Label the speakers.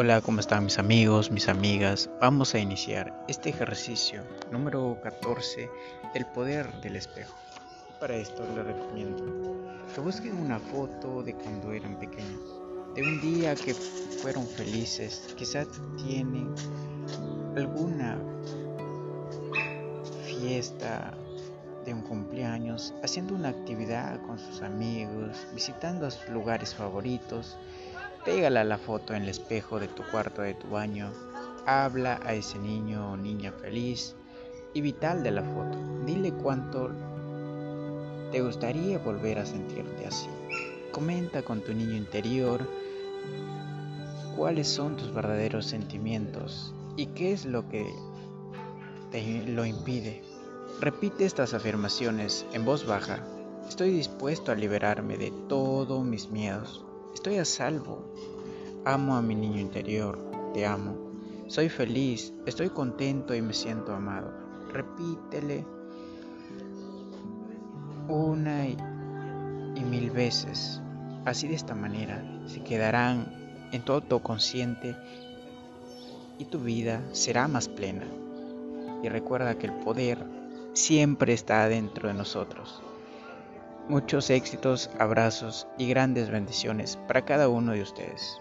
Speaker 1: Hola, ¿cómo están mis amigos, mis amigas? Vamos a iniciar este ejercicio número 14 del poder del espejo. Para esto les recomiendo que busquen una foto de cuando eran pequeños, de un día que fueron felices, quizás tienen alguna fiesta de un cumpleaños, haciendo una actividad con sus amigos, visitando sus lugares favoritos Pégala la foto en el espejo de tu cuarto de tu baño. Habla a ese niño o niña feliz y vital de la foto. Dile cuánto te gustaría volver a sentirte así. Comenta con tu niño interior cuáles son tus verdaderos sentimientos y qué es lo que te lo impide. Repite estas afirmaciones en voz baja. Estoy dispuesto a liberarme de todos mis miedos. Estoy a salvo. Amo a mi niño interior. Te amo. Soy feliz. Estoy contento y me siento amado. Repítele una y, mil veces. Así de esta manera se quedarán en todo tu consciente y tu vida será más plena. Y recuerda que el poder siempre está dentro de nosotros. Muchos éxitos, abrazos y grandes bendiciones para cada uno de ustedes.